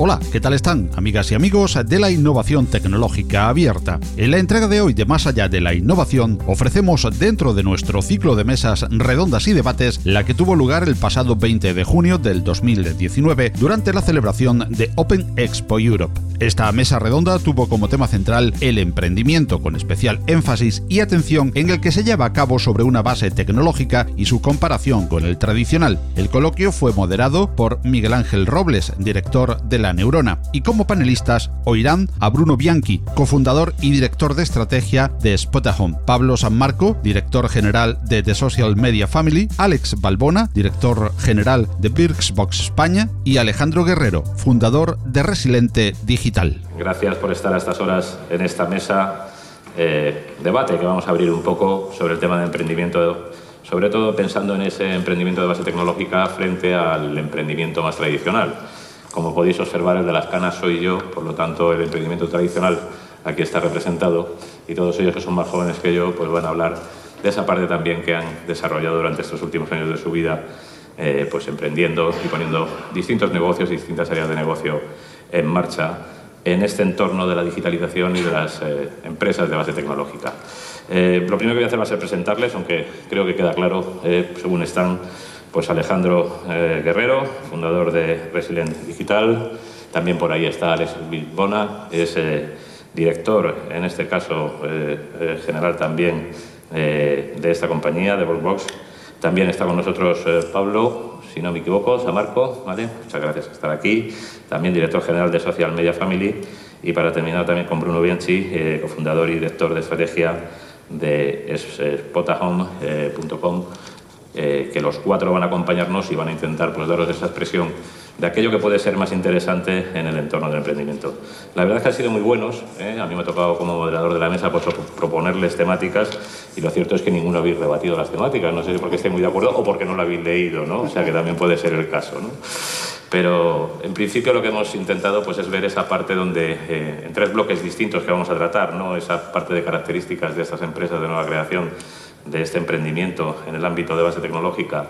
Hola, ¿qué tal están, amigas y amigos de la innovación tecnológica abierta? En la entrega de hoy de Más allá de la innovación, ofrecemos dentro de nuestro ciclo de mesas redondas y debates la que tuvo lugar el pasado 20 de junio del 2019 durante la celebración de Open Expo Europe. Esta mesa redonda tuvo como tema central el emprendimiento, con especial énfasis y atención en el que se lleva a cabo sobre una base tecnológica y su comparación con el tradicional. El coloquio fue moderado por Miguel Ángel Robles, director de la Neurona. Y como panelistas oirán a Bruno Bianchi, cofundador y director de estrategia de Spotahome, Pablo San Marco, director general de The Social Media Family, Alex Balbona, director general de Birxbox España y Alejandro Guerrero, fundador de Resiliente Digital. Gracias por estar a estas horas en esta mesa eh, debate que vamos a abrir un poco sobre el tema de emprendimiento, sobre todo pensando en ese emprendimiento de base tecnológica frente al emprendimiento más tradicional. Como podéis observar, el de las canas soy yo, por lo tanto el emprendimiento tradicional aquí está representado y todos ellos que son más jóvenes que yo pues van a hablar de esa parte también que han desarrollado durante estos últimos años de su vida, eh, pues emprendiendo y poniendo distintos negocios y distintas áreas de negocio en marcha en este entorno de la digitalización y de las eh, empresas de base tecnológica. Eh, lo primero que voy a hacer va a ser presentarles, aunque creo que queda claro, según están, pues Alejandro eh, Guerrero, fundador de Resilient Digital. También por ahí está Alex Bilbona, es eh, director, en este caso eh, general también de esta compañía, de Volksbox. También está con nosotros Pablo, si no me equivoco, Samarco, ¿vale? Muchas gracias por estar aquí. También director general de Social Media Family. Y para terminar también con Bruno Bianchi, cofundador y director de estrategia de spotahome.com eh, que los cuatro van a acompañarnos y van a intentar pues, daros esa expresión de aquello que puede ser más interesante en el entorno del emprendimiento. La verdad es que han sido muy buenos. ¿eh? A mí me ha tocado como moderador de la mesa pues, proponerles temáticas y lo cierto es que ninguno habéis rebatido las temáticas. No sé si porque esté muy de acuerdo o porque no lo habéis leído, ¿no? O sea que también puede ser el caso. Pero en principio lo que hemos intentado pues, es ver esa parte donde, eh, en tres bloques distintos que vamos a tratar, ¿no? esa parte de características de estas empresas de nueva creación de este emprendimiento en el ámbito de base tecnológica,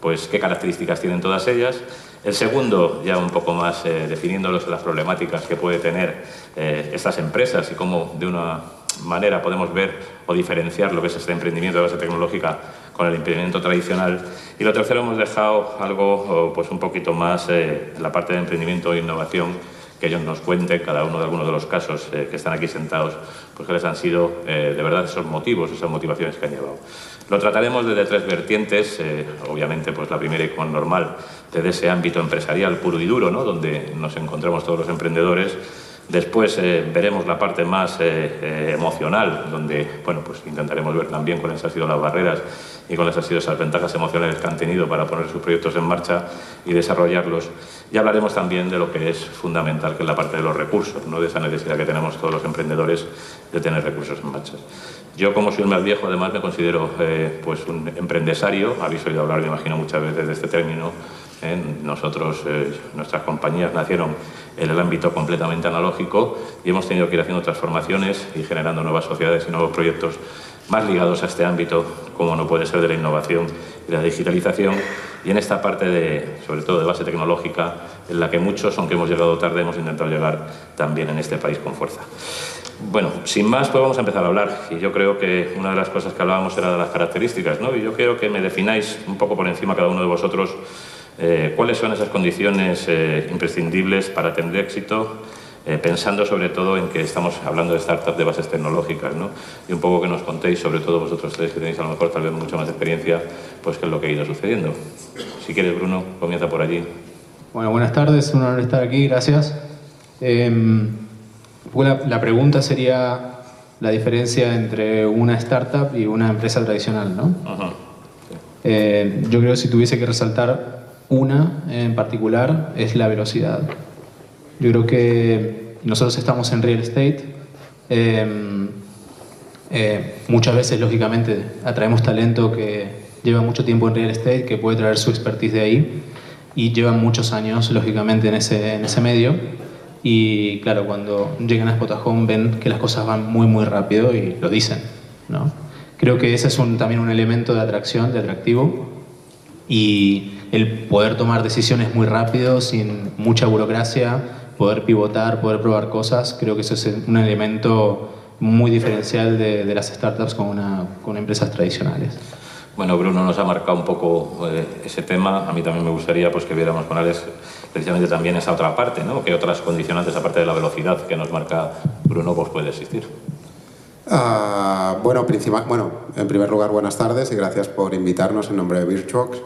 pues qué características tienen todas ellas. El segundo, ya un poco más eh, las problemáticas que puede tener eh, estas empresas y cómo de una manera podemos ver o diferenciar lo que es este emprendimiento de base tecnológica con el emprendimiento tradicional. Y lo tercero hemos dejado algo pues un poquito más eh, en la parte de emprendimiento e innovación que ellos nos cuenten cada uno de algunos de los casos eh, que están aquí sentados, pues que les han sido eh, de verdad esos motivos, esas motivaciones que han llevado. Lo trataremos desde tres vertientes, eh, obviamente pues la primera y como normal, desde ese ámbito empresarial puro y duro, ¿no? donde nos encontramos todos los emprendedores. Después veremos la parte más emocional, donde bueno, pues intentaremos ver también cuáles han sido las barreras y cuáles han sido esas ventajas emocionales que han tenido para poner sus proyectos en marcha y desarrollarlos. Y hablaremos también de lo que es fundamental, que es la parte de los recursos, ¿no? de esa necesidad que tenemos todos los emprendedores de tener recursos en marcha. Yo, como soy el más viejo, además me considero eh, pues un emprendesario. Habéis oído hablar, me imagino, muchas veces de este término. ¿Eh? Nosotros, eh, nuestras compañías nacieron en el ámbito completamente analógico y hemos tenido que ir haciendo transformaciones y generando nuevas sociedades y nuevos proyectos más ligados a este ámbito, como no puede ser de la innovación y la digitalización, y en esta parte, de, sobre todo de base tecnológica, en la que muchos, aunque hemos llegado tarde, hemos intentado llegar también en este país con fuerza. Bueno, sin más, pues vamos a empezar a hablar. Y yo creo que una de las cosas que hablábamos era de las características, ¿no? Y yo quiero que me defináis un poco por encima cada uno de vosotros eh, cuáles son esas condiciones eh, imprescindibles para tener éxito eh, pensando sobre todo en que estamos hablando de startups de bases tecnológicas, ¿no? Y un poco que nos contéis, sobre todo vosotros tres que tenéis a lo mejor tal vez mucha más experiencia, pues qué es lo que ha ido sucediendo. Si quieres, Bruno, comienza por allí. Bueno, buenas tardes, un honor estar aquí, gracias. Em, la, pregunta sería la diferencia entre una startup y una empresa tradicional, ¿no? Eh, yo creo que si tuviese que resaltar una en particular es la velocidad. Yo creo que nosotros estamos en real estate. Em, Eh, muchas veces, lógicamente, atraemos talento que lleva mucho tiempo en real estate, que puede traer su expertise de ahí y llevan muchos años, lógicamente, en ese, en ese medio. Y claro, cuando llegan a Spotahome ven que las cosas van muy, muy rápido y lo dicen. ¿no? Creo que ese es también un elemento de atracción, de atractivo. Y el poder tomar decisiones muy rápido, sin mucha burocracia, poder pivotar, poder probar cosas, creo que eso es un elemento muy diferencial de, de las startups con, una, con empresas tradicionales. Bueno, Bruno nos ha marcado un poco eh, ese tema. A mí también me gustaría pues, que viéramos con Alex precisamente también esa otra parte, ¿no? ¿Qué otras condicionantes, aparte de la velocidad que nos marca Bruno, pues puede existir? Uh, bueno, en primer lugar, buenas tardes y gracias por invitarnos en nombre de Virtuox.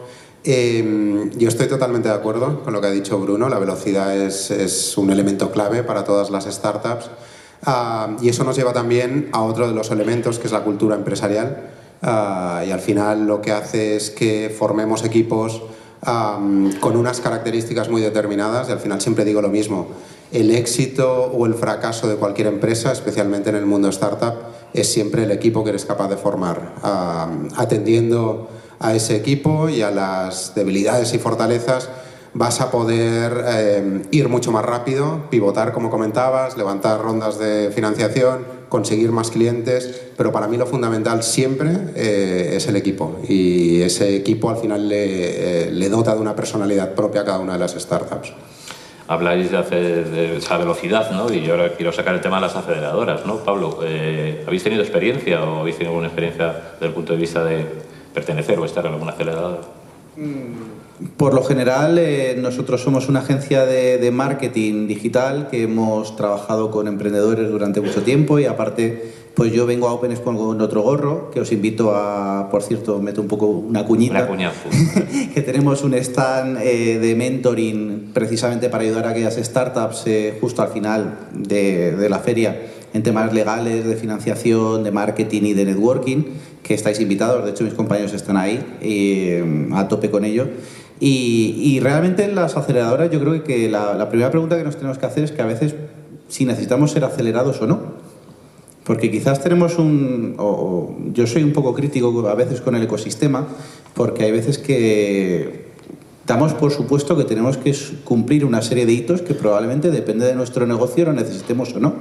Eh, yo estoy totalmente de acuerdo con lo que ha dicho Bruno. La velocidad es, un elemento clave para todas las startups. Uh, y eso nos lleva también a otro de los elementos, que es la cultura empresarial. Uh, y al final lo que hace es que formemos equipos con unas características muy determinadas y al final siempre digo lo mismo. El éxito o el fracaso de cualquier empresa, especialmente en el mundo startup, es siempre el equipo que eres capaz de formar, uh, atendiendo a ese equipo y a las debilidades y fortalezas vas a poder eh, ir mucho más rápido, pivotar como comentabas, levantar rondas de financiación, conseguir más clientes, pero para mí lo fundamental siempre eh, es el equipo y ese equipo al final le, eh, le, dota de una personalidad propia a cada una de las startups. Habláis de, hacer, de esa velocidad, ¿no? Y yo ahora quiero sacar el tema de las aceleradoras, ¿no? Pablo, eh, ¿habéis tenido experiencia o habéis tenido alguna experiencia desde el punto de vista de pertenecer o estar en alguna aceleradora? Por lo general, eh, nosotros somos una agencia de, marketing digital que hemos trabajado con emprendedores durante mucho tiempo y aparte, pues yo vengo a Open con otro gorro que os invito a, por cierto, meto un poco una cuñita. Una que tenemos un stand eh, de mentoring precisamente para ayudar a aquellas startups eh, justo al final de, de la feria en temas legales, de financiación, de marketing y de networking, que estáis invitados, de hecho mis compañeros están ahí eh, a tope con ello. Y, y, realmente en las aceleradoras yo creo que la, la, primera pregunta que nos tenemos que hacer es que a veces si necesitamos ser acelerados o no. Porque quizás tenemos un... Yo soy un poco crítico a veces con el ecosistema, porque hay veces que damos por supuesto que tenemos que cumplir una serie de hitos que probablemente depende de nuestro negocio lo necesitemos o no.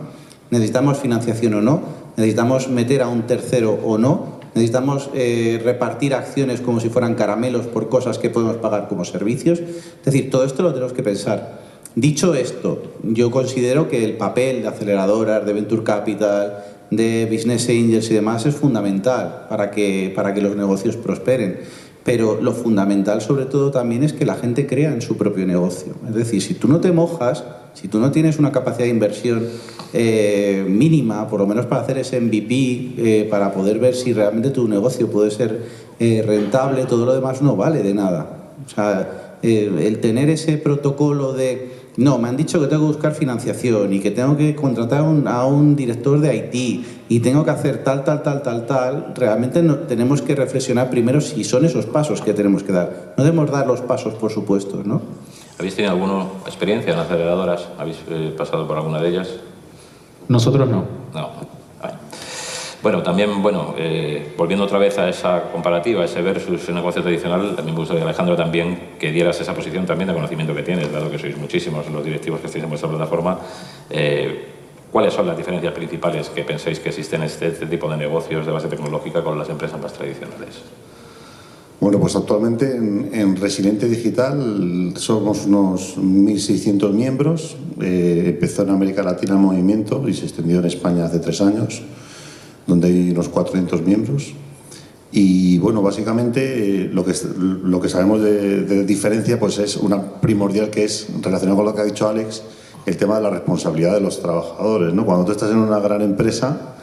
Necesitamos financiación o no, necesitamos meter a un tercero o no, necesitamos eh, repartir acciones como si fueran caramelos por cosas que podemos pagar como servicios. Es decir, todo esto lo tenemos que pensar. Dicho esto, yo considero que el papel de aceleradoras, de Venture Capital, de Business Angels y demás es fundamental para que, para que los negocios prosperen. Pero lo fundamental sobre todo también es que la gente crea en su propio negocio. Es decir, si tú no te mojas, si tú no tienes una capacidad de inversión eh, mínima, por lo menos para hacer ese MVP, eh, para poder ver si realmente tu negocio puede ser eh, rentable, todo lo demás no vale de nada. O sea, el tener ese protocolo de, no, me han dicho que tengo que buscar financiación y que tengo que contratar a un, a un director de Haití y tengo que hacer tal, tal, tal, tal, tal, realmente no, tenemos que reflexionar primero si son esos pasos que tenemos que dar. No debemos dar los pasos, por supuesto, ¿no? ¿Habéis tenido alguna experiencia en aceleradoras? ¿Habéis eh, pasado por alguna de ellas? Nosotros no. No. Bueno, también, bueno, eh, volviendo otra vez a esa comparativa, ese versus negocio tradicional, también me gustaría, Alejandro, también que dieras esa posición también de conocimiento que tienes, dado que sois muchísimos los directivos que estáis en vuestra plataforma. Eh, ¿Cuáles son las diferencias principales que pensáis que existen en este, este tipo de negocios de base tecnológica con las empresas más tradicionales? Bueno, pues actualmente en, en Resiliente Digital somos unos 1.600 miembros. Eh, empezó en América Latina el movimiento y se extendió en España hace tres años, donde hay unos 400 miembros. Y bueno, básicamente eh, lo, que, lo que sabemos de, de, diferencia pues es una primordial que es relacionado con lo que ha dicho Alex, el tema de la responsabilidad de los trabajadores. ¿no? Cuando tú estás en una gran empresa,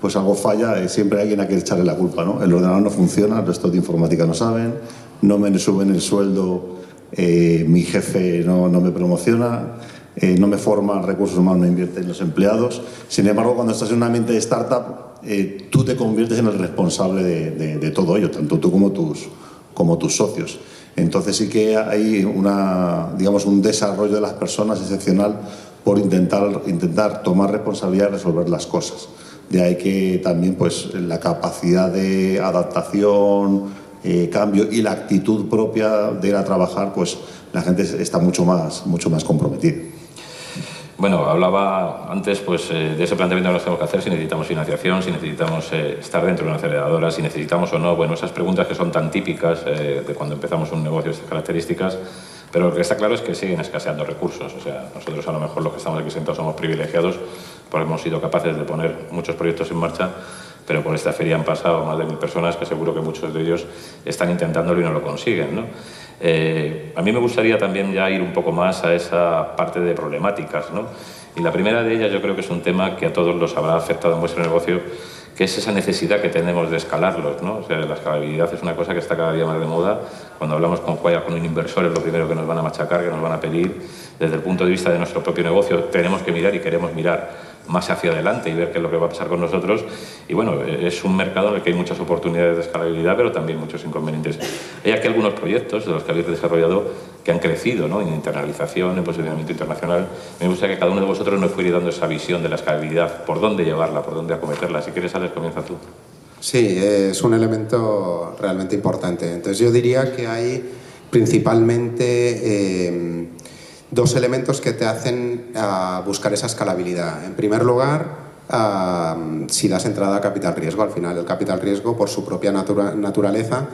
pues algo falla, eh, siempre hay alguien a quien echarle la culpa, ¿no? El ordenador no funciona, el resto de informática no saben, no me suben el sueldo, eh, mi jefe no, no me promociona, eh, no me forma, recursos humanos no invierte en los empleados. Sin embargo, cuando estás en un ambiente de startup, eh, tú te conviertes en el responsable de, todo ello, tanto tú como tus, socios. Entonces sí que hay una, digamos, un desarrollo de las personas excepcional por intentar, tomar responsabilidad y resolver las cosas. De ahí que también pues, la capacidad de adaptación, eh, cambio y la actitud propia de ir a trabajar, pues la gente está mucho más comprometida. Bueno, hablaba antes pues, eh, de ese planteamiento que nos tenemos que hacer, si necesitamos financiación, si necesitamos eh, estar dentro de una aceleradora, si necesitamos o no, bueno, esas preguntas que son tan típicas eh, de cuando empezamos un negocio de estas características, pero lo que está claro es que siguen escaseando recursos. O sea, nosotros a lo mejor los que estamos aquí sentados somos privilegiados porque hemos sido capaces de poner muchos proyectos en marcha, pero por esta feria han pasado más de mil personas que seguro que muchos de ellos están intentándolo y no lo consiguen. ¿no? Eh, a mí me gustaría también ya ir un poco más a esa parte de problemáticas, ¿no? Y la primera de ellas yo creo que es un tema que a todos los habrá afectado en vuestro negocio, que es esa necesidad que tenemos de escalarlos, ¿no? O sea, la escalabilidad es una cosa que está cada día más de moda. Cuando hablamos con con un inversor es lo primero que nos van a machacar, que nos van a pedir. Desde el punto de vista de nuestro propio negocio tenemos que mirar y queremos mirar más hacia adelante y ver qué es lo que va a pasar con nosotros. Y bueno, es un mercado en el que hay muchas oportunidades de escalabilidad, pero también muchos inconvenientes. Hay aquí algunos proyectos de los que habéis desarrollado que han crecido ¿no? en internalización, en posicionamiento internacional. Me gustaría que cada uno de vosotros nos fuera dando esa visión de la escalabilidad, por dónde llevarla, por dónde acometerla. Si quieres, Alex, comienza tú. Sí, es un elemento realmente importante. Entonces yo diría que hay principalmente... Eh, dos elementos que te hacen ah, buscar esa escalabilidad. En primer lugar, ah, si das entrada a capital riesgo, al final el capital riesgo, por su propia naturaleza,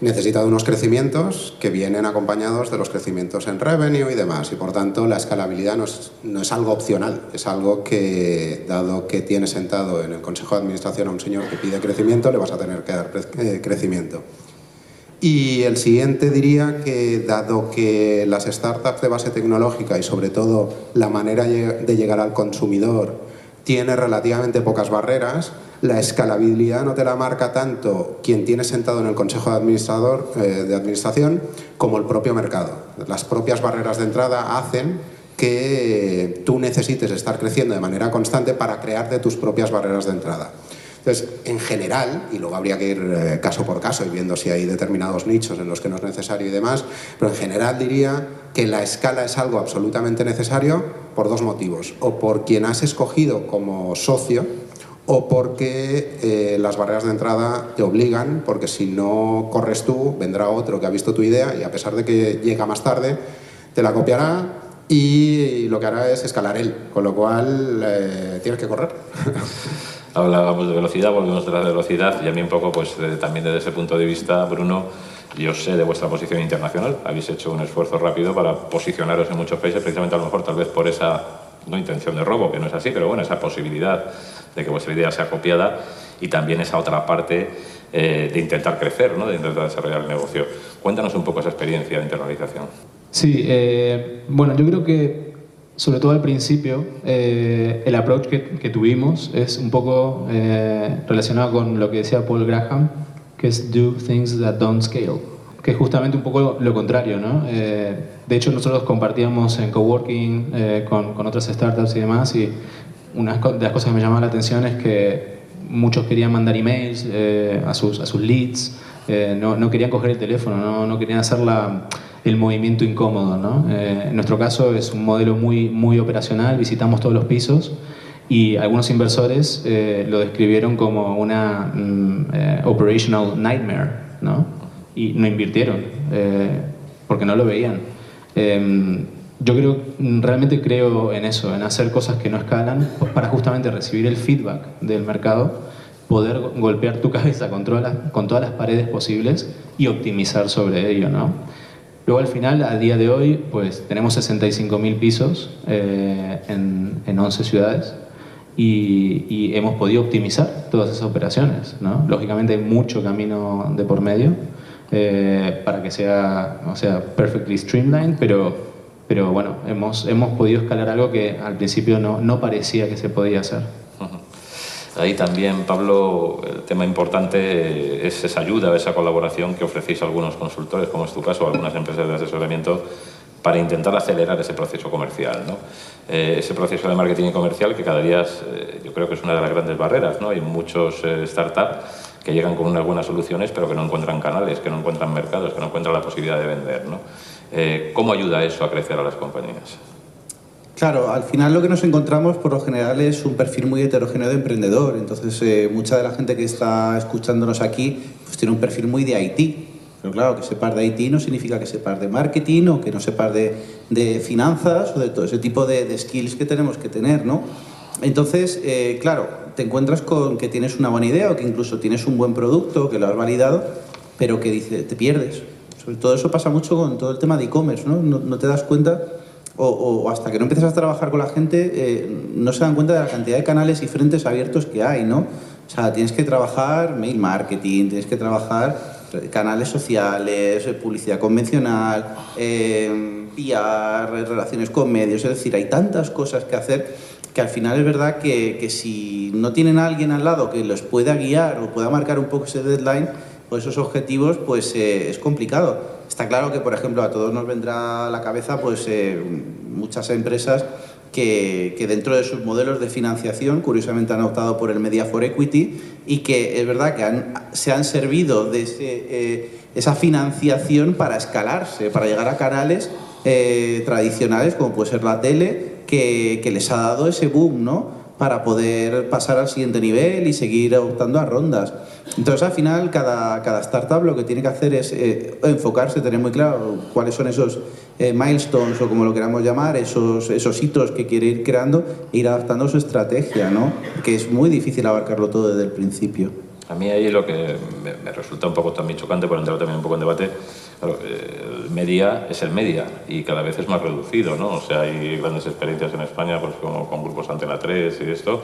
necesita de unos crecimientos que vienen acompañados de los crecimientos en revenue y demás. Y por tanto, la escalabilidad no es, no es algo opcional, es algo que, dado que tienes sentado en el Consejo de Administración a un señor que pide crecimiento, le vas a tener que dar eh, crecimiento. Y el siguiente diría que, dado que las startups de base tecnológica y sobre todo la manera de llegar al consumidor tiene relativamente pocas barreras, la escalabilidad no te la marca tanto quien tiene sentado en el Consejo de, Administrador, eh, de Administración como el propio mercado. Las propias barreras de entrada hacen que tú necesites estar creciendo de manera constante para crearte tus propias barreras de entrada. Entonces, en general, y luego habría que ir eh, caso por caso y viendo si hay determinados nichos en los que no es necesario y demás, pero en general diría que la escala es algo absolutamente necesario por dos motivos. O por quien has escogido como socio, o porque eh, las barreras de entrada te obligan, porque si no corres tú, vendrá otro que ha visto tu idea y a pesar de que llega más tarde, te la copiará y lo que hará es escalar él, con lo cual eh, tienes que correr. hablábamos de velocidad, volvemos de la velocidad y a mí un poco, pues también desde ese punto de vista, Bruno, yo sé de vuestra posición internacional, habéis hecho un esfuerzo rápido para posicionaros en muchos países, precisamente a lo mejor tal vez por esa, no intención de robo, que no es así, pero bueno, esa posibilidad de que vuestra idea sea copiada y también esa otra parte eh, de intentar crecer, ¿no? de intentar desarrollar el negocio. Cuéntanos un poco esa experiencia de internalización. Sí, eh, bueno, yo creo que sobre todo al principio, eh, el approach que, tuvimos es un poco eh, relacionado con lo que decía Paul Graham, que es do things that don't scale, que es justamente un poco lo contrario. ¿no? Eh, de hecho, nosotros compartíamos en coworking con, con, otras startups y demás, y una de las cosas que me llamaba la atención es que muchos querían mandar emails a, sus, a sus leads, no, no, querían coger el teléfono, no, no querían hacer la el movimiento incómodo. Eh, en nuestro caso es un modelo muy, muy operacional, visitamos todos los pisos y algunos inversores eh, lo describieron como una mm, eh, operational nightmare ¿no? y no invirtieron porque no lo veían. Em, yo creo, realmente creo en eso, en hacer cosas que no escalan pues para justamente recibir el feedback del mercado, poder golpear tu cabeza con todas las, con todas las paredes posibles y optimizar sobre ello. ¿no? Luego al final, a día de hoy, pues tenemos 65.000 pisos eh, en, en, 11 ciudades y, hemos podido optimizar todas esas operaciones. ¿no? Lógicamente hay mucho camino de por medio eh, para que sea, o sea perfectly streamlined, pero, pero bueno, hemos, hemos podido escalar algo que al principio no, no parecía que se podía hacer. Ahí también, Pablo, el tema importante es esa ayuda, esa colaboración que ofrecéis a algunos consultores, como es tu caso, a algunas empresas de asesoramiento, para intentar acelerar ese proceso comercial. ¿no? Eh, ese proceso de marketing comercial que cada día eh, yo creo que es una de las grandes barreras. ¿no? Hay muchos eh, startups que llegan con unas buenas soluciones pero que no encuentran canales, que no encuentran mercados, que no encuentran la posibilidad de vender. ¿no? ¿Cómo ayuda eso a crecer a las compañías? Claro, al final lo que nos encontramos por lo general es un perfil muy heterogéneo de emprendedor. Entonces, eh, mucha de la gente que está escuchándonos aquí pues tiene un perfil muy de IT. Pero claro, que sepas de IT no significa que sepas de marketing o que no sepas de, de finanzas o de todo ese tipo de, skills que tenemos que tener, ¿no? Entonces, eh, claro, te encuentras con que tienes una buena idea o que incluso tienes un buen producto, que lo has validado, pero que dice, te pierdes. Sobre todo eso pasa mucho con todo el tema de e-commerce. ¿no? No te das cuenta o, hasta que no empiezas a trabajar con la gente, eh, no se dan cuenta de la cantidad de canales y frentes abiertos que hay, ¿no? O sea, tienes que trabajar mail marketing, tienes que trabajar canales sociales, publicidad convencional, eh, PR, relaciones con medios, es decir, hay tantas cosas que hacer que al final es verdad que, que si no tienen a alguien al lado que los pueda guiar o pueda marcar un poco ese deadline, esos objetivos, pues eh, es complicado. Está claro que, por ejemplo, a todos nos vendrá a la cabeza pues, eh, muchas empresas que, que, dentro de sus modelos de financiación, curiosamente han optado por el Media for Equity y que es verdad que han, se han servido de eh, esa financiación para escalarse, para llegar a canales tradicionales como puede ser la tele, que les ha dado ese boom, ¿no? Para poder pasar al siguiente nivel y seguir optando a rondas. Entonces, al final, cada, cada startup lo que tiene que hacer es eh, enfocarse, tener muy claro cuáles son esos eh, milestones o como lo queramos llamar, esos, esos hitos que quiere ir creando e ir adaptando su estrategia, ¿no? Que es muy difícil abarcarlo todo desde el principio. A mí ahí lo que me, me resulta un poco también chocante, por entrar también un poco en debate, claro, el media es el media y cada vez es más reducido, ¿no? O sea, hay grandes experiencias en España, pues como con grupos Antena 3 y esto,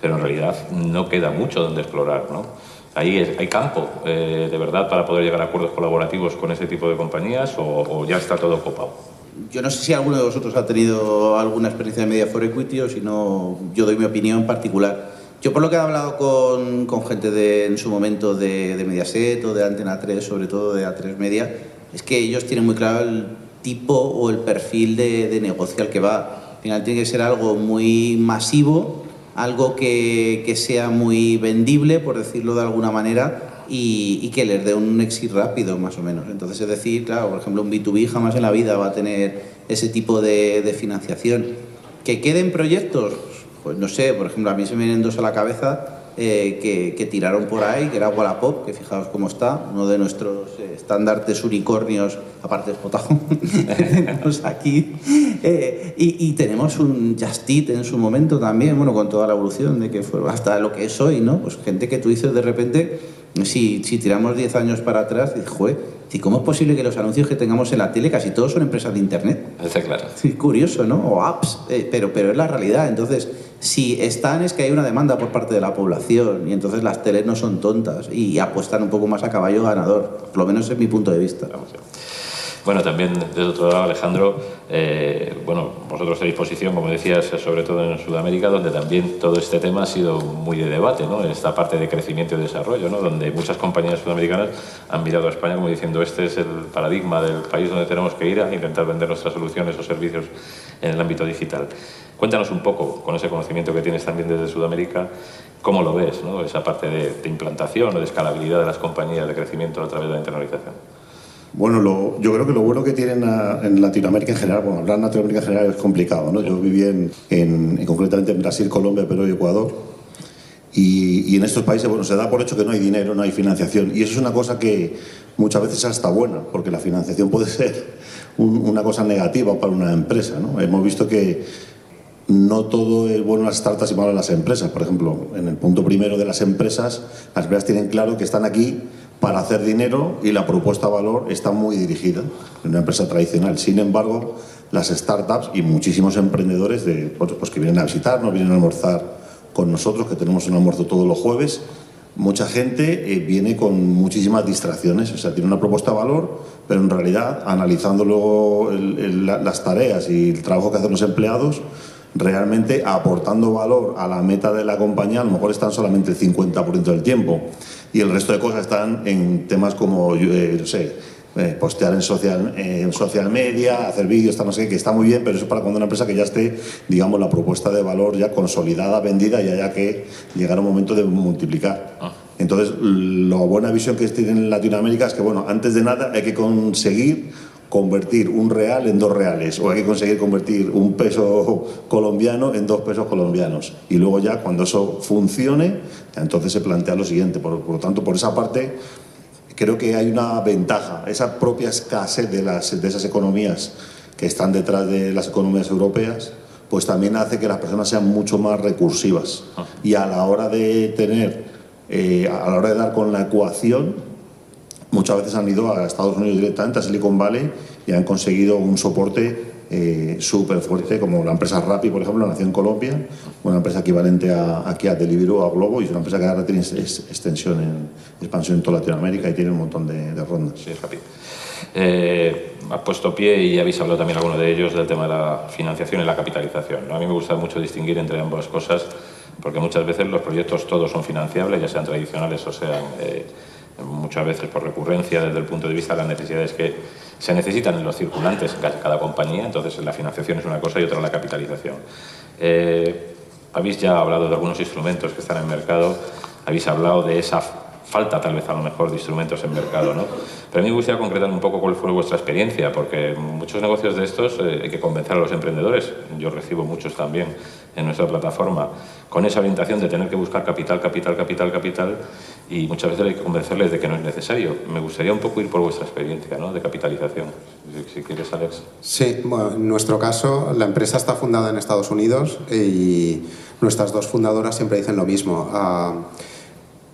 pero en realidad no queda mucho donde explorar, ¿no? Ahí es, hay campo, eh, de verdad, para poder llegar a acuerdos colaborativos con ese tipo de compañías o, o, ya está todo copado. Yo no sé si alguno de vosotros ha tenido alguna experiencia de Media for Equity o si no, yo doy mi opinión particular. Yo por lo que he hablado con, con gente de, en su momento de, de, Mediaset o de Antena 3, sobre todo de A3 Media, es que ellos tienen muy claro el tipo o el perfil de, de negocio al que va. Al final tiene que ser algo muy masivo, algo que, que, sea muy vendible, por decirlo de alguna manera, y, y, que les dé un exit rápido, más o menos. Entonces, es decir, claro, por ejemplo, un B2B jamás en la vida va a tener ese tipo de, de financiación. ¿Que queden proyectos? Pues no sé, por ejemplo, a mí se me vienen dos a la cabeza eh, que, que, tiraron por ahí, que era Wallapop, que fijaos cómo está, uno de nuestros eh, estandartes unicornios, aparte de Spotajón, tenemos aquí. Eh, y, y, tenemos un Just Eat en su momento también, bueno, con toda la evolución de que fue hasta lo que es hoy, ¿no? Pues gente que tú dices de repente, si, si tiramos 10 años para atrás, dices, joder, ¿Y cómo es posible que los anuncios que tengamos en la tele casi todos son empresas de Internet? Está claro. Sí, curioso, ¿no? O apps, eh, pero, pero es la realidad. Entonces, si están es que hay una demanda por parte de la población y entonces las teles no son tontas y apuestan un poco más a caballo ganador. Por lo menos es mi punto de vista. Vamos, bueno, también desde otro lado, Alejandro, eh, bueno, vosotros tenéis posición, como decías, sobre todo en Sudamérica, donde también todo este tema ha sido muy de debate, ¿no? En esta parte de crecimiento y desarrollo, ¿no? Donde muchas compañías sudamericanas han mirado a España como diciendo este es el paradigma del país donde tenemos que ir a intentar vender nuestras soluciones o servicios en el ámbito digital. Cuéntanos un poco, con ese conocimiento que tienes también desde Sudamérica, cómo lo ves, ¿no? Esa parte de, de implantación o de escalabilidad de las compañías de crecimiento a través de la internalización. Bueno, lo, yo creo que lo bueno que tienen a, en Latinoamérica en general, bueno, hablar de Latinoamérica en general es complicado, ¿no? Yo viví en, en, en concretamente en Brasil, Colombia, Perú y Ecuador. Y, y, en estos países, bueno, se da por hecho que no hay dinero, no hay financiación. Y eso es una cosa que muchas veces hasta buena, porque la financiación puede ser un, una cosa negativa para una empresa, ¿no? Hemos visto que no todo es bueno en las startups y malo en las empresas. Por ejemplo, en el punto primero de las empresas, las empresas tienen claro que están aquí para hacer dinero y la propuesta de valor está muy dirigida en una empresa tradicional. Sin embargo, las startups y muchísimos emprendedores de, pues, que vienen a visitarnos, vienen a almorzar con nosotros, que tenemos un almuerzo todos los jueves, mucha gente eh, viene con muchísimas distracciones, o sea, tiene una propuesta de valor, pero en realidad, analizando luego las tareas y el trabajo que hacen los empleados, realmente aportando valor a la meta de la compañía, a lo mejor están solamente el 50% del tiempo y el resto de cosas están en temas como, eh, no sé, eh, postear en social, eh, en social media, hacer vídeos, no sé, que está muy bien, pero eso es para cuando una empresa que ya esté, digamos, la propuesta de valor ya consolidada, vendida y haya que llegar a un momento de multiplicar. Ah. Entonces, la buena visión que tiene en Latinoamérica es que, bueno, antes de nada hay que conseguir convertir un real en dos reales o hay que conseguir convertir un peso colombiano en dos pesos colombianos. Y luego ya cuando eso funcione, entonces se plantea lo siguiente. Por, lo tanto, por esa parte, creo que hay una ventaja, esa propia escasez de, las, de esas economías que están detrás de las economías europeas, pues también hace que las personas sean mucho más recursivas. Ah. Y a la hora de tener, eh, a la hora de dar con la ecuación, muchas veces han ido a Estados Unidos directamente, a Silicon Valley, y han conseguido un soporte eh, súper fuerte, como la empresa Rappi, por ejemplo, nació en Colombia, una empresa equivalente a, aquí a Deliveroo, a Globo, y es una empresa que ahora tiene extensión, en expansión en toda Latinoamérica y tiene un montón de, rondas. Sí, Rappi. Eh, has puesto pie y habéis hablado también alguno de ellos del tema de la financiación y la capitalización. A mí me gusta mucho distinguir entre ambas cosas porque muchas veces los proyectos todos son financiables, ya sean tradicionales o sean eh, muchas veces por recurrencia desde el punto de vista de las necesidades que se necesitan en los circulantes en cada compañía, entonces la financiación es una cosa y otra la capitalización. Eh, habéis ya hablado de algunos instrumentos que están en el mercado, habéis hablado de esa falta tal vez a lo mejor de instrumentos en mercado, ¿no? Pero a mí me gustaría concretar un poco cuál fue vuestra experiencia, porque muchos negocios de estos eh, hay que convencer a los emprendedores, yo recibo muchos también en nuestra plataforma, con esa orientación de tener que buscar capital, capital, capital, capital, y muchas veces hay que convencerles de que no es necesario. Me gustaría un poco ir por vuestra experiencia ¿no? de capitalización. Si, quieres, Alex. Sí, bueno, en nuestro caso, la empresa está fundada en Estados Unidos y nuestras dos fundadoras siempre dicen lo mismo. Ah,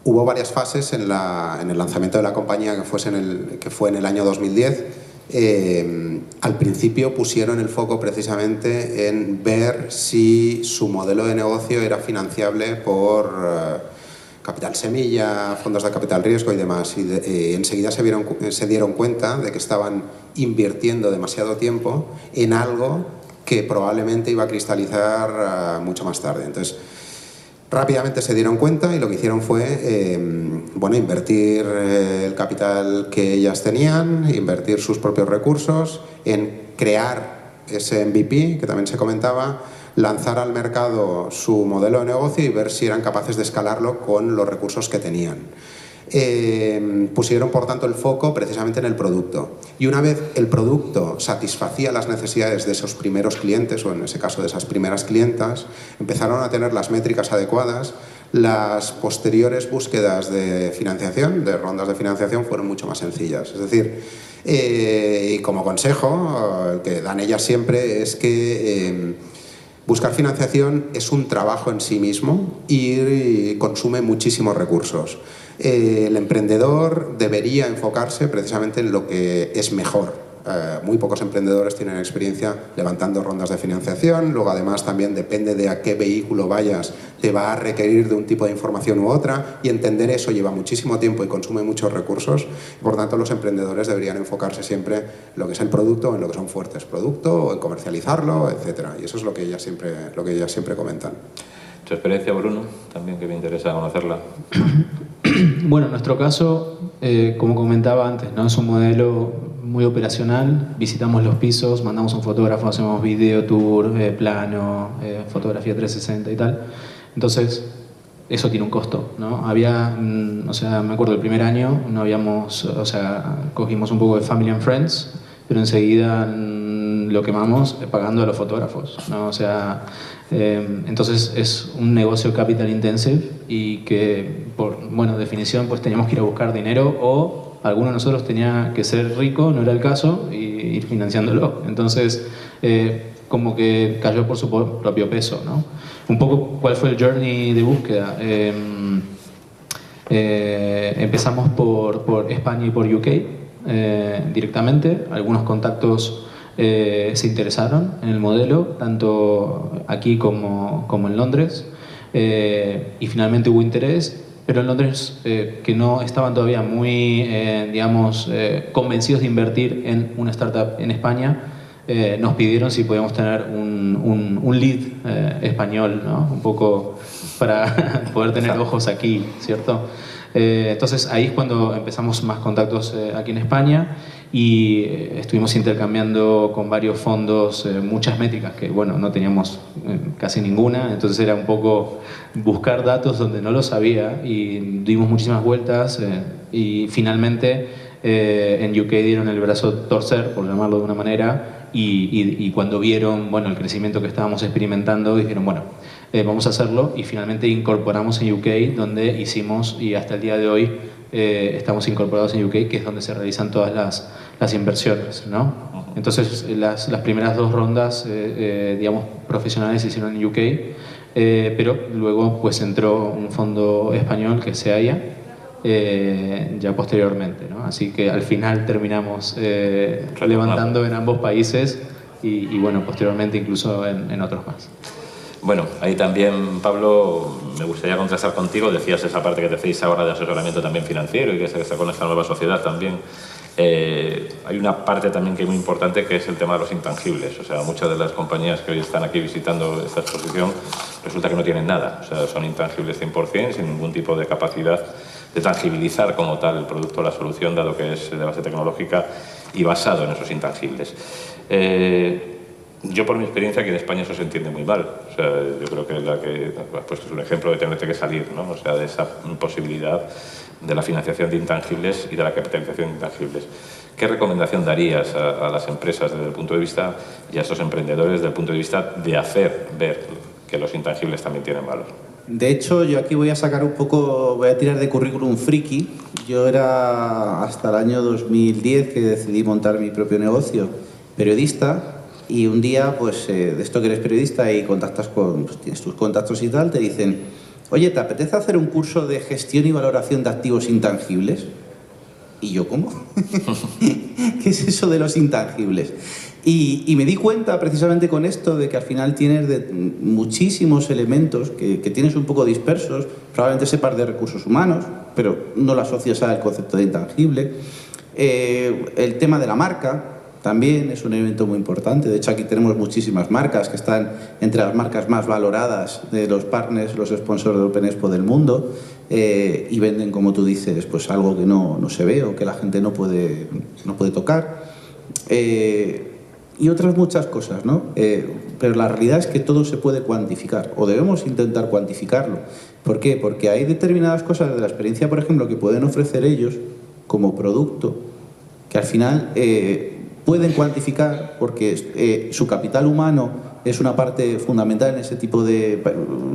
hubo varias fases en, la, en, el lanzamiento de la compañía que, fuese en el, que fue en el año 2010. Eh, al principio pusieron el foco precisamente en ver si su modelo de negocio era financiable por... Eh, capital semilla, fondos de capital riesgo y demás. Y eh, enseguida se, vieron, se dieron cuenta de que estaban invirtiendo demasiado tiempo en algo que probablemente iba a cristalizar ah, mucho más tarde. Entonces, rápidamente se dieron cuenta y lo que hicieron fue em, bueno, invertir eh, el capital que ellas tenían, invertir sus propios recursos en crear ese MVP que también se comentaba, lanzar al mercado su modelo de negocio y ver si eran capaces de escalarlo con los recursos que tenían. Eh, pusieron por tanto el foco precisamente en el producto. Y una vez el producto satisfacía las necesidades de esos primeros clientes, o en ese caso de esas primeras clientas, empezaron a tener las métricas adecuadas. Las posteriores búsquedas de financiación, de rondas de financiación, fueron mucho más sencillas. Es decir, eh, y como consejo que dan ellas siempre es que eh, Buscar financiación es un trabajo en sí mismo y consume muchísimos recursos. Eh, el emprendedor debería enfocarse precisamente en lo que es mejor eh, muy pocos emprendedores tienen experiencia levantando rondas de financiación. Luego, además, también depende de a qué vehículo vayas, te va a requerir de un tipo de información u otra. Y entender eso lleva muchísimo tiempo y consume muchos recursos. Por tanto, los emprendedores deberían enfocarse siempre en lo que es el producto, en lo que son fuertes, producto, o en comercializarlo, etc. Y eso es lo que ellas siempre, lo que ellas siempre comentan. ¿Tu experiencia, Bruno? También que me interesa conocerla. Bueno, en nuestro caso, eh, como comentaba antes, ¿no? es un modelo muy operacional, visitamos los pisos, mandamos un fotógrafo, hacemos video tour, eh, plano, eh, fotografía 360 y tal. Entonces, eso tiene un costo, ¿no? Había, mm, o sea, me acuerdo el primer año, no habíamos, o sea, cogimos un poco de Family and Friends, pero enseguida mm, lo quemamos pagando a los fotógrafos, ¿no? O sea, eh, entonces es un negocio capital intensive y que, por, bueno, definición, pues teníamos que ir a buscar dinero o alguno de nosotros tenía que ser rico, no era el caso, y ir financiándolo. Entonces, eh, como que cayó por su propio peso. ¿no? Un poco, ¿cuál fue el journey de búsqueda? Em, eh, empezamos por, por, España y por UK eh, directamente. Algunos contactos se interesaron en el modelo, tanto aquí como, como en Londres. y finalmente hubo interés pero en Londres eh, que no estaban todavía muy, eh, digamos, eh, convencidos de invertir en una startup en España, nos pidieron si podíamos tener un, un, lead español, ¿no? un poco para poder tener ojos aquí, ¿cierto? Entonces ahí es cuando empezamos más contactos aquí en España y eh, estuvimos intercambiando con varios fondos eh, muchas métricas que, bueno, no teníamos eh, casi ninguna, entonces era un poco buscar datos donde no lo sabía y dimos muchísimas vueltas y finalmente eh, en UK dieron el brazo torcer, por llamarlo de una manera, y, cuando vieron bueno, el crecimiento que estábamos experimentando, dijeron, bueno, eh, vamos a hacerlo, y finalmente incorporamos en UK, donde hicimos, y hasta el día de hoy eh, estamos incorporados en UK, que es donde se realizan todas las, las inversiones. ¿no? Entonces, las, las primeras dos rondas, digamos, profesionales se hicieron en UK, pero luego pues entró un fondo español que se haya eh, ya posteriormente. ¿no? Así que al final terminamos eh, levantando en ambos países y, bueno, posteriormente incluso en, otros más. Bueno, ahí también, Pablo, me gustaría contrastar contigo. Decías esa parte que te hacéis ahora de asesoramiento también financiero y que se está con esta nueva sociedad también. Eh, hay una parte también que es muy importante que es el tema de los intangibles. O sea, muchas de las compañías que hoy están aquí visitando esta exposición resulta que no tienen nada. O sea, son intangibles 100%, sin ningún tipo de capacidad de tangibilizar como tal el producto o la solución, dado que es de base tecnológica y basado en esos intangibles. Eh, yo por mi experiencia aquí en España eso se entiende muy mal. O sea, yo creo que la que has puesto es un ejemplo de tenerte que salir, ¿no? O sea, de esa posibilidad de la financiación de intangibles y de la capitalización de intangibles. ¿Qué recomendación darías a, a las empresas desde el punto de vista y a esos emprendedores desde el punto de vista de hacer ver que los intangibles también tienen valor? De hecho, yo aquí voy a sacar un poco, voy a tirar de currículum friki. Yo era hasta el año 2010 que decidí montar mi propio negocio, periodista, y un día, pues, eh, de esto que eres periodista y contactas con, pues, tienes tus contactos y tal, te dicen, oye, ¿te apetece hacer un curso de gestión y valoración de activos intangibles? Y yo, ¿cómo? ¿Qué es eso de los intangibles? Y, me di cuenta precisamente con esto de que al final tienes de muchísimos elementos que, tienes un poco dispersos, probablemente sepas de recursos humanos, pero no lo asocias al concepto de intangible. Eh, el tema de la marca también es un elemento muy importante. De hecho, aquí tenemos muchísimas marcas que están entre las marcas más valoradas de los partners, los sponsors de Open Expo del mundo, eh, y venden, como tú dices, pues algo que no, no, se ve o que la gente no puede, no puede tocar. Eh, y otras muchas cosas, ¿no? Eh, pero la realidad es que todo se puede cuantificar, o debemos intentar cuantificarlo. ¿Por qué? Porque hay determinadas cosas de la experiencia, por ejemplo, que pueden ofrecer ellos como producto, que al final eh, pueden cuantificar porque eh, su capital humano es una parte fundamental en ese tipo de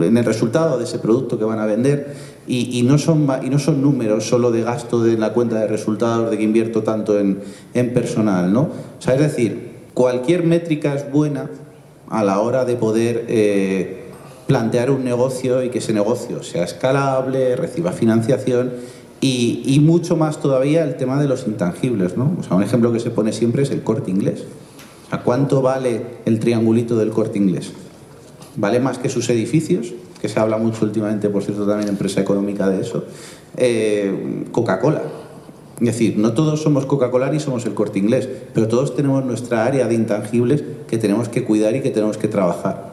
en el resultado de ese producto que van a vender y, no son y no son números solo de gasto de la cuenta de resultados de que invierto tanto en, en personal no o sea es decir cualquier métrica es buena a la hora de poder eh, plantear un negocio y que ese negocio sea escalable, reciba financiación y, mucho más todavía el tema de los intangibles. ¿no? O sea, un ejemplo que se pone siempre es el corte inglés. ¿A cuánto vale el triangulito del corte inglés? ¿Vale más que sus edificios? Que se habla mucho últimamente, por cierto, también empresa económica de eso. Eh, Coca-Cola. Es decir, no todos somos Coca-Cola ni somos el corte inglés, pero todos tenemos nuestra área de intangibles que tenemos que cuidar y que tenemos que trabajar.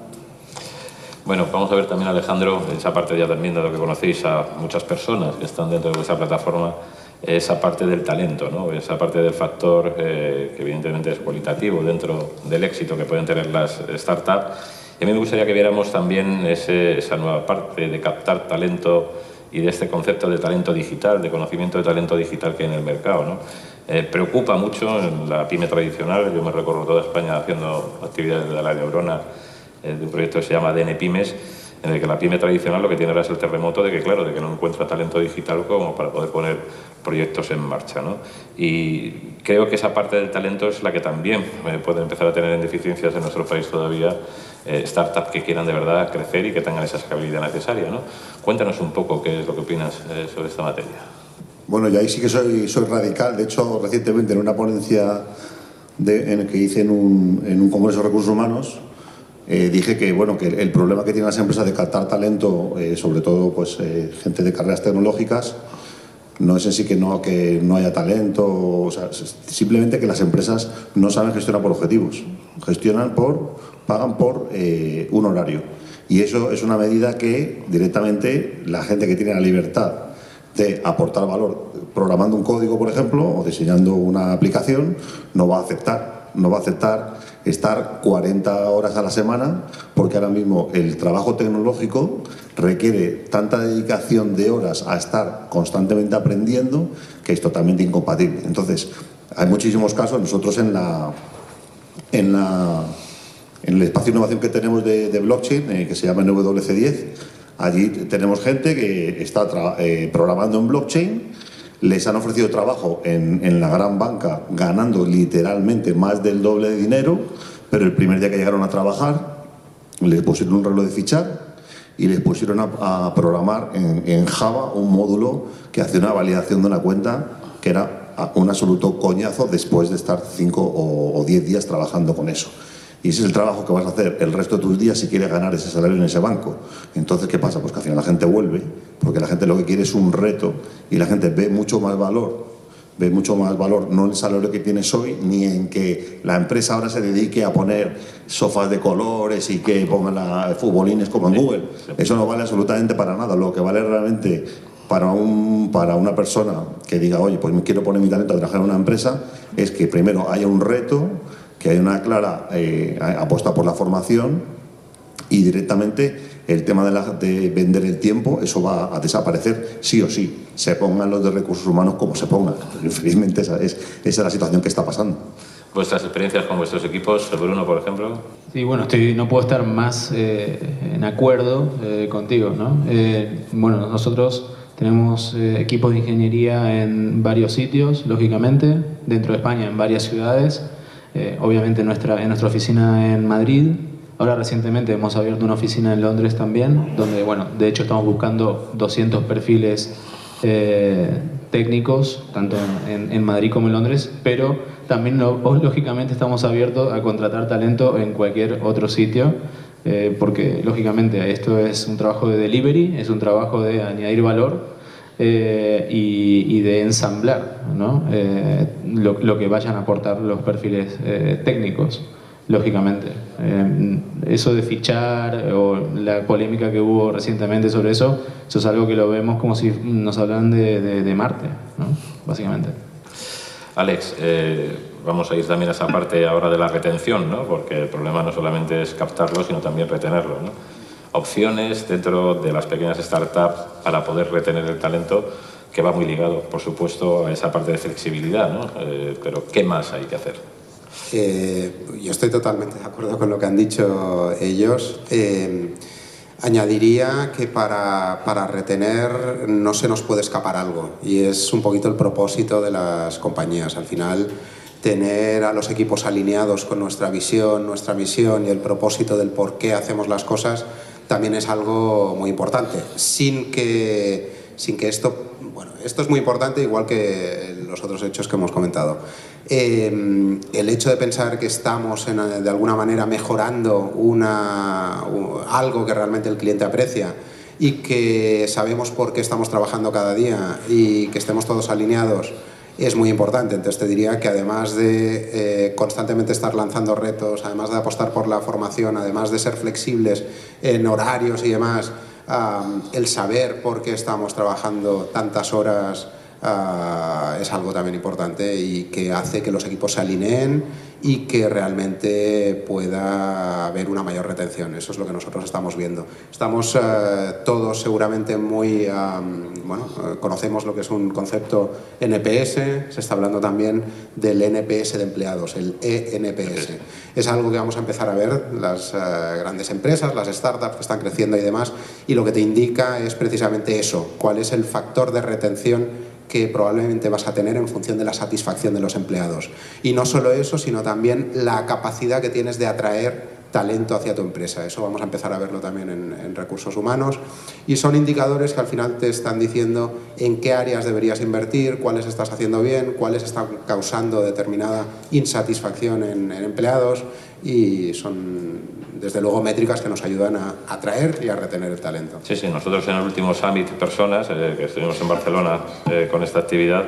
Bueno, vamos a ver también, Alejandro, esa parte ya también de lo que conocéis a muchas personas que están dentro de esa plataforma, esa parte del talento, ¿no? esa parte del factor eh, que evidentemente es cualitativo dentro del éxito que pueden tener las startups. Y a mí me gustaría que viéramos también esa nueva parte de captar talento y de este concepto de talento digital, de conocimiento de talento digital que hay en el mercado. ¿no? Eh, preocupa mucho en la pyme tradicional, yo me recorro toda España haciendo actividades de la neurona eh, de un proyecto que se llama DN Pymes, en el que la pyme tradicional lo que tiene ahora es el terremoto de que, claro, de que no encuentra talento digital como para poder poner proyectos en marcha. ¿no? Y creo que esa parte del talento es la que también eh, puede empezar a tener deficiencias en nuestro país todavía eh, startups que quieran de verdad crecer y que tengan esa escalabilidad necesaria. ¿no? Cuéntanos un poco qué es lo que opinas eh, sobre esta materia. Bueno, yo ahí sí que soy, soy radical. De hecho, recientemente en una ponencia de, en el que hice en un, en un Congreso de Recursos Humanos, eh, dije que, bueno, que el problema que tienen las empresas de captar talento, sobre todo pues, gente de carreras tecnológicas, no es en sí que no, que no haya talento, o sea, simplemente que las empresas no saben gestionar por objetivos, gestionan por pagan por eh, un horario. Y eso es una medida que directamente la gente que tiene la libertad de aportar valor programando un código, por ejemplo, o diseñando una aplicación, no va a aceptar. no va a aceptar estar 40 horas a la semana porque ahora mismo el trabajo tecnológico requiere tanta dedicación de horas a estar constantemente aprendiendo que es totalmente incompatible. Entonces, hay muchísimos casos, nosotros en la en la en el espacio de innovación que tenemos de, blockchain, eh, que se llama NWC10, allí tenemos gente que está eh, programando en blockchain, les han ofrecido trabajo en, en, la gran banca ganando literalmente más del doble de dinero, pero el primer día que llegaron a trabajar les pusieron un reloj de fichar y les pusieron a, programar en, en, Java un módulo que hace una validación de una cuenta que era un absoluto coñazo después de estar 5 o 10 días trabajando con eso. Y ese es el trabajo que vas a hacer el resto de tus días si quieres ganar ese salario en ese banco. Entonces, ¿qué pasa? Pues que al final la gente vuelve, porque la gente lo que quiere es un reto y la gente ve mucho más valor, ve mucho más valor no en el salario que tienes hoy, ni en que la empresa ahora se dedique a poner sofás de colores y que pongan la, futbolines como en Google. Eso no vale absolutamente para nada. Lo que vale realmente para, un, para una persona que diga, oye, pues me quiero poner mi talento a trabajar en una empresa, es que primero haya un reto que hay una clara eh, apuesta por la formación y directamente el tema de, la, de, vender el tiempo, eso va a desaparecer sí o sí, se pongan los de recursos humanos como se pongan. Infelizmente esa es, esa es la situación que está pasando. ¿Vuestras experiencias con vuestros equipos, Bruno, por ejemplo? Sí, bueno, estoy, no puedo estar más eh, en acuerdo eh, contigo. ¿no? bueno, nosotros tenemos equipos de ingeniería en varios sitios, lógicamente, dentro de España, en varias ciudades. Eh, obviamente en nuestra, en nuestra oficina en Madrid. Ahora recientemente hemos abierto una oficina en Londres también, donde, bueno, de hecho estamos buscando 200 perfiles eh, técnicos, tanto en, en, Madrid como en Londres, pero también lógicamente estamos abiertos a contratar talento en cualquier otro sitio, eh, porque lógicamente esto es un trabajo de delivery, es un trabajo de añadir valor eh, y, de ensamblar ¿no? eh, lo, lo, que vayan a aportar los perfiles eh, técnicos, lógicamente. Eh, eso de fichar o la polémica que hubo recientemente sobre eso, eso es algo que lo vemos como si nos hablan de, de, de Marte, ¿no? básicamente. Alex, vamos a ir también a esa parte ahora de la retención, ¿no? porque el problema no solamente es captarlo, sino también retenerlo. ¿no? Opciones dentro de las pequeñas startups para poder retener el talento, que va muy ligado, por supuesto, a esa parte de flexibilidad, ¿no? Eh, pero ¿qué más hay que hacer? Eh, yo estoy totalmente de acuerdo con lo que han dicho ellos. Eh, añadiría que para, para, retener no se nos puede escapar algo y es un poquito el propósito de las compañías. Al final, tener a los equipos alineados con nuestra visión, nuestra misión y el propósito del por qué hacemos las cosas también es algo muy importante. Sin que, sin que esto, bueno, esto es muy importante igual que los otros hechos que hemos comentado. Eh, el hecho de pensar que estamos de alguna manera mejorando una, algo que realmente el cliente aprecia y que sabemos por qué estamos trabajando cada día y que estemos todos alineados es muy importante. Entonces te diría que además de eh, constantemente estar lanzando retos, además de apostar por la formación, además de ser flexibles en horarios y demás, el saber por qué estamos trabajando tantas horas ah, es algo también importante y que hace que los equipos se alineen y que realmente pueda haber una mayor retención. Eso es lo que nosotros estamos viendo. Estamos eh, todos seguramente muy, bueno, conocemos lo que es un concepto NPS, se está hablando también del NPS de empleados, el ENPS. Es algo que vamos a empezar a ver las eh, grandes empresas, las startups que están creciendo y demás, y lo que te indica es precisamente eso, cuál es el factor de retención que probablemente vas a tener en función de la satisfacción de los empleados. Y no solo eso, sino también la capacidad que tienes de atraer talento hacia tu empresa. Eso vamos a empezar a verlo también en, recursos humanos. Y son indicadores que al final te están diciendo en qué áreas deberías invertir, cuáles estás haciendo bien, cuáles están causando determinada insatisfacción en, empleados y son desde luego métricas que nos ayudan a atraer y a retener el talento. Sí, sí, nosotros en el último Summit Personas, eh, que estuvimos en Barcelona eh, con esta actividad,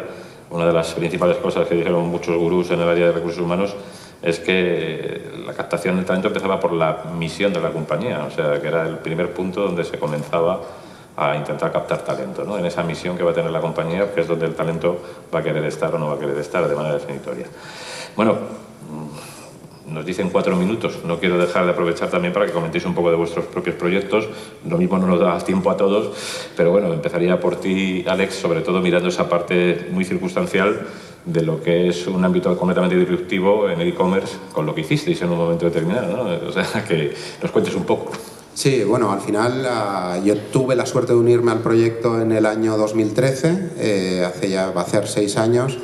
una de las principales cosas que dijeron muchos gurús en el área de recursos humanos es que la captación del talento empezaba por la misión de la compañía, o sea, que era el primer punto donde se comenzaba a intentar captar talento, ¿no? en esa misión que va a tener la compañía, que es donde el talento va a querer estar o no va a querer estar de manera definitoria. Bueno, nos dicen cuatro minutos. No quiero dejar de aprovechar también para que comentéis un poco de vuestros propios proyectos. Lo mismo no nos da tiempo a todos, pero bueno, empezaría por ti, Alex, sobre todo mirando esa parte muy circunstancial de lo que es un ámbito completamente disruptivo en el e-commerce con lo que hicisteis en un momento determinado. ¿no? O sea, que nos cuentes un poco. Sí, bueno, al final uh, yo tuve la suerte de unirme al proyecto en el año 2013, eh, hace ya va a ser seis años.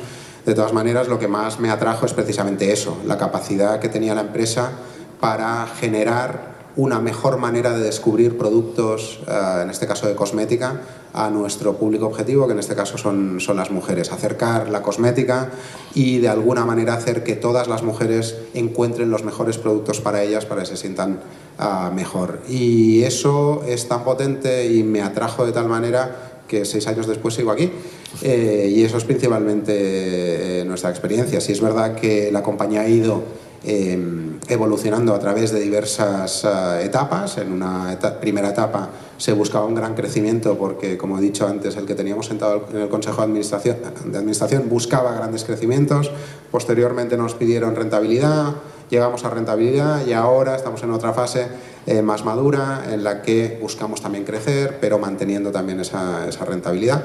De todas maneras, lo que más me atrajo es precisamente eso, la capacidad que tenía la empresa para generar una mejor manera de descubrir productos, uh, en este caso de cosmética, a nuestro público objetivo, que en este caso son, son las mujeres. Acercar la cosmética y de alguna manera hacer que todas las mujeres encuentren los mejores productos para ellas para que se sientan uh, mejor. Y eso es tan potente y me atrajo de tal manera que seis años después sigo aquí. Eh, y eso es principalmente eh, nuestra experiencia. Si es verdad que la compañía ha ido eh, evolucionando a través de diversas uh, etapas. En una eta primera etapa se buscaba un gran crecimiento porque, como he dicho antes, el que teníamos sentado en el Consejo de Administración, buscaba grandes crecimientos. Posteriormente nos pidieron rentabilidad, llegamos a rentabilidad y ahora estamos en otra fase eh, más madura en la que buscamos también crecer, pero manteniendo también esa, rentabilidad.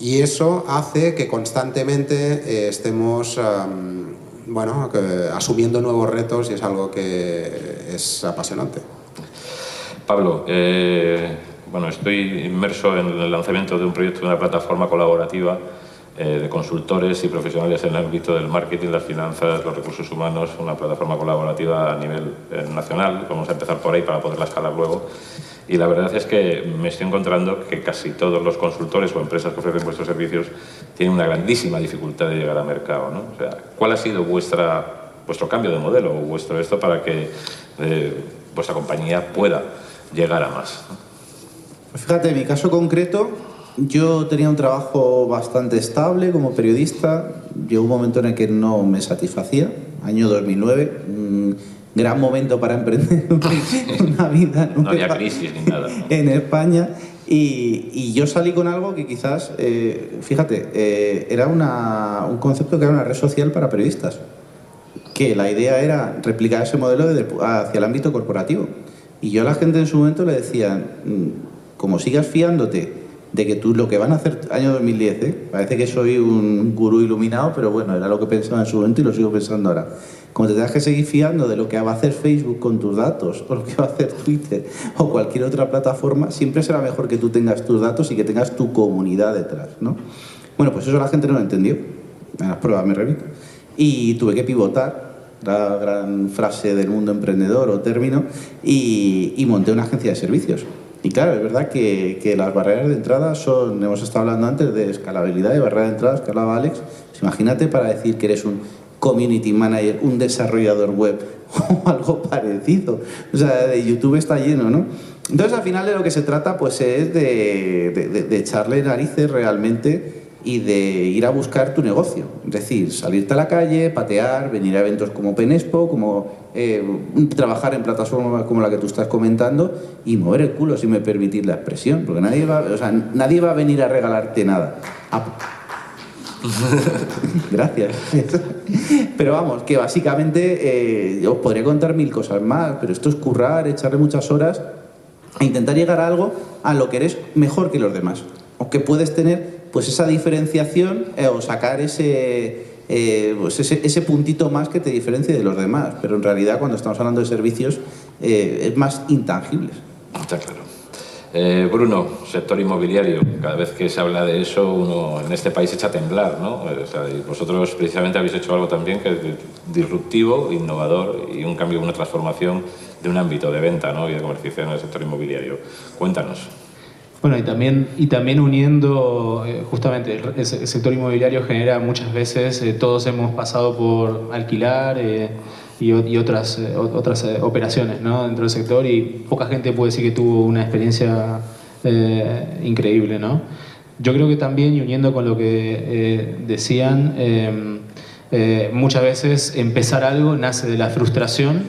Y eso hace que constantemente eh, estemos bueno, que, asumiendo nuevos retos y es algo que es apasionante. Pablo, eh, bueno, estoy inmerso en el lanzamiento de un proyecto de una plataforma colaborativa eh, de consultores y profesionales en el ámbito del marketing, las finanzas, los recursos humanos, una plataforma colaborativa a nivel eh, nacional. Vamos a empezar por ahí para poderla escalar luego. Y la verdad es que me estoy encontrando que casi todos los consultores o empresas que ofrecen vuestros servicios tienen una grandísima dificultad de llegar al mercado. ¿no? O sea, ¿Cuál ha sido vuestra, vuestro cambio de modelo o vuestro esto para que eh, vuestra compañía pueda llegar a más? fíjate, en mi caso concreto, yo tenía un trabajo bastante estable como periodista. Llegó un momento en el que no me satisfacía, año 2009. Un gran momento para emprender una vida no había crisis ni nada, ¿no? en España. Y, y, yo salí con algo que quizás, eh, fíjate, eh, era una, un concepto que era una red social para periodistas. Que la idea era replicar ese modelo de, hacia el ámbito corporativo. Y yo a la gente en su momento le decía, como sigas fiándote de que tú lo que van a hacer, año 2010, ¿eh? parece que soy un gurú iluminado, pero bueno, era lo que pensaba en su momento y lo sigo pensando ahora. Como te tengas que seguir fiando de lo que va a hacer Facebook con tus datos, o lo que va a hacer Twitter, o cualquier otra plataforma, siempre será mejor que tú tengas tus datos y que tengas tu comunidad detrás, ¿no? Bueno, pues eso la gente no lo entendió. En las pruebas me repito. Y tuve que pivotar, la gran frase del mundo emprendedor o término, y, y monté una agencia de servicios. Y claro, es verdad que, que, las barreras de entrada son, hemos estado hablando antes de escalabilidad y barreras de entrada, que hablaba Alex. Pues imagínate para decir que eres un community manager, un desarrollador web o algo parecido. O sea, de YouTube está lleno, ¿no? Entonces, al final de lo que se trata, pues es de, de, de echarle narices realmente y de ir a buscar tu negocio. Es decir, salirte a la calle, patear, venir a eventos como Penespo, como eh, trabajar en plataformas como la que tú estás comentando y mover el culo, si me permitís la expresión, porque nadie va, o sea, nadie va a venir a regalarte nada. Ah. Gracias. Pero vamos, que básicamente eh, os podría contar mil cosas más, pero esto es currar, echarle muchas horas e intentar llegar a algo a lo que eres mejor que los demás. O que puedes tener pues esa diferenciación eh, o sacar ese, eh, pues ese, ese, puntito más que te diferencie de los demás. Pero en realidad cuando estamos hablando de servicios eh, es más intangibles. Está claro. Eh, Bruno, sector inmobiliario, cada vez que se habla de eso, uno en este país echa a temblar, ¿no? O vosotros precisamente habéis hecho algo también que es disruptivo, innovador y un cambio, una transformación de un ámbito de venta ¿no? y de comercialización en el sector inmobiliario. Cuéntanos. Bueno, y también, y también uniendo, eh, justamente, el, sector inmobiliario genera muchas veces, eh, todos hemos pasado por alquilar y, y, otras, otras operaciones ¿no? dentro del sector y poca gente puede decir que tuvo una experiencia increíble. ¿no? Yo creo que también, y uniendo con lo que decían, muchas veces empezar algo nace de la frustración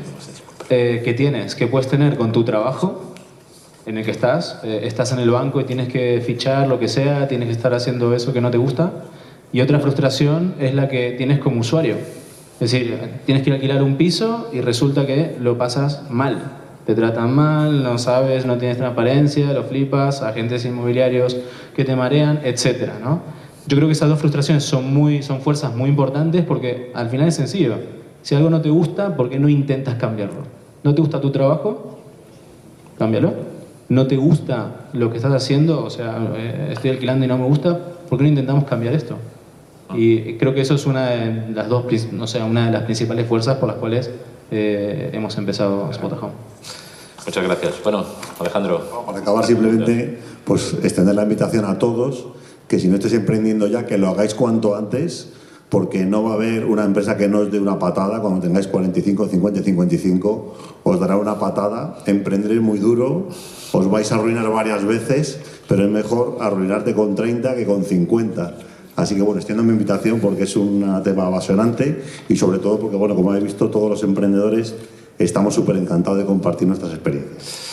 que tienes, que puedes tener con tu trabajo en el que estás, eh, estás en el banco y tienes que fichar lo que sea, tienes que estar haciendo eso que no te gusta. Y otra frustración es la que tienes como usuario, Es decir, tienes que alquilar un piso y resulta que lo pasas mal. Te tratan mal, no sabes, no tienes transparencia, lo flipas, agentes inmobiliarios que te marean, etc. ¿no? Yo creo que esas dos frustraciones son, muy, son fuerzas muy importantes porque al final es sencillo. Si algo no te gusta, ¿por qué no intentas cambiarlo? ¿No te gusta tu trabajo? Cámbialo. ¿No te gusta lo que estás haciendo? O sea, eh, estoy alquilando y no me gusta, ¿por qué no intentamos cambiar esto? Y creo que eso es una de las dos, no sé, una de las principales fuerzas por las cuales eh, hemos empezado Spot Home. Muchas gracias. Bueno, Alejandro. Para acabar simplemente, pues extender la invitación a todos, que si no estáis emprendiendo ya, que lo hagáis cuanto antes, porque no va a haber una empresa que no os dé una patada cuando tengáis 45, 50, 55, os dará una patada, emprenderéis muy duro, os vais a arruinar varias veces, pero es mejor arruinarte con 30 que con 50 Así que bueno, extiendo mi invitación porque es un tema apasionante y sobre todo porque, bueno, como habéis visto, todos los emprendedores estamos súper encantados de compartir nuestras experiencias.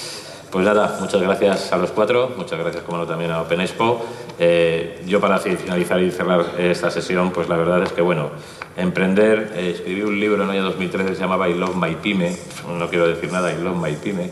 Pues nada, muchas gracias a los cuatro, muchas gracias como no también a Open Expo. Eh, yo para finalizar y cerrar esta sesión, pues la verdad es que bueno, emprender, eh, escribí un libro en el año 2013 que se llamaba I Love My Pyme, no quiero decir nada, I Love My Pyme,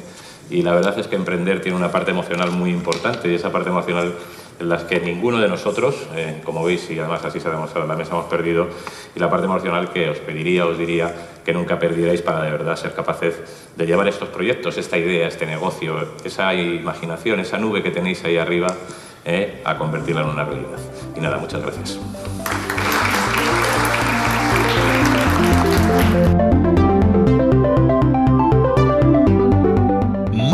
y la verdad es que emprender tiene una parte emocional muy importante y esa parte emocional en las que ninguno de nosotros, eh, como veis y además así se ha demostrado en la mesa, hemos perdido, y la parte emocional que os pediría, os diría que nunca perdierais para de verdad ser capaces de llevar estos proyectos, esta idea, este negocio, esa imaginación, esa nube que tenéis ahí arriba, eh, a convertirla en una realidad. Y nada, muchas gracias.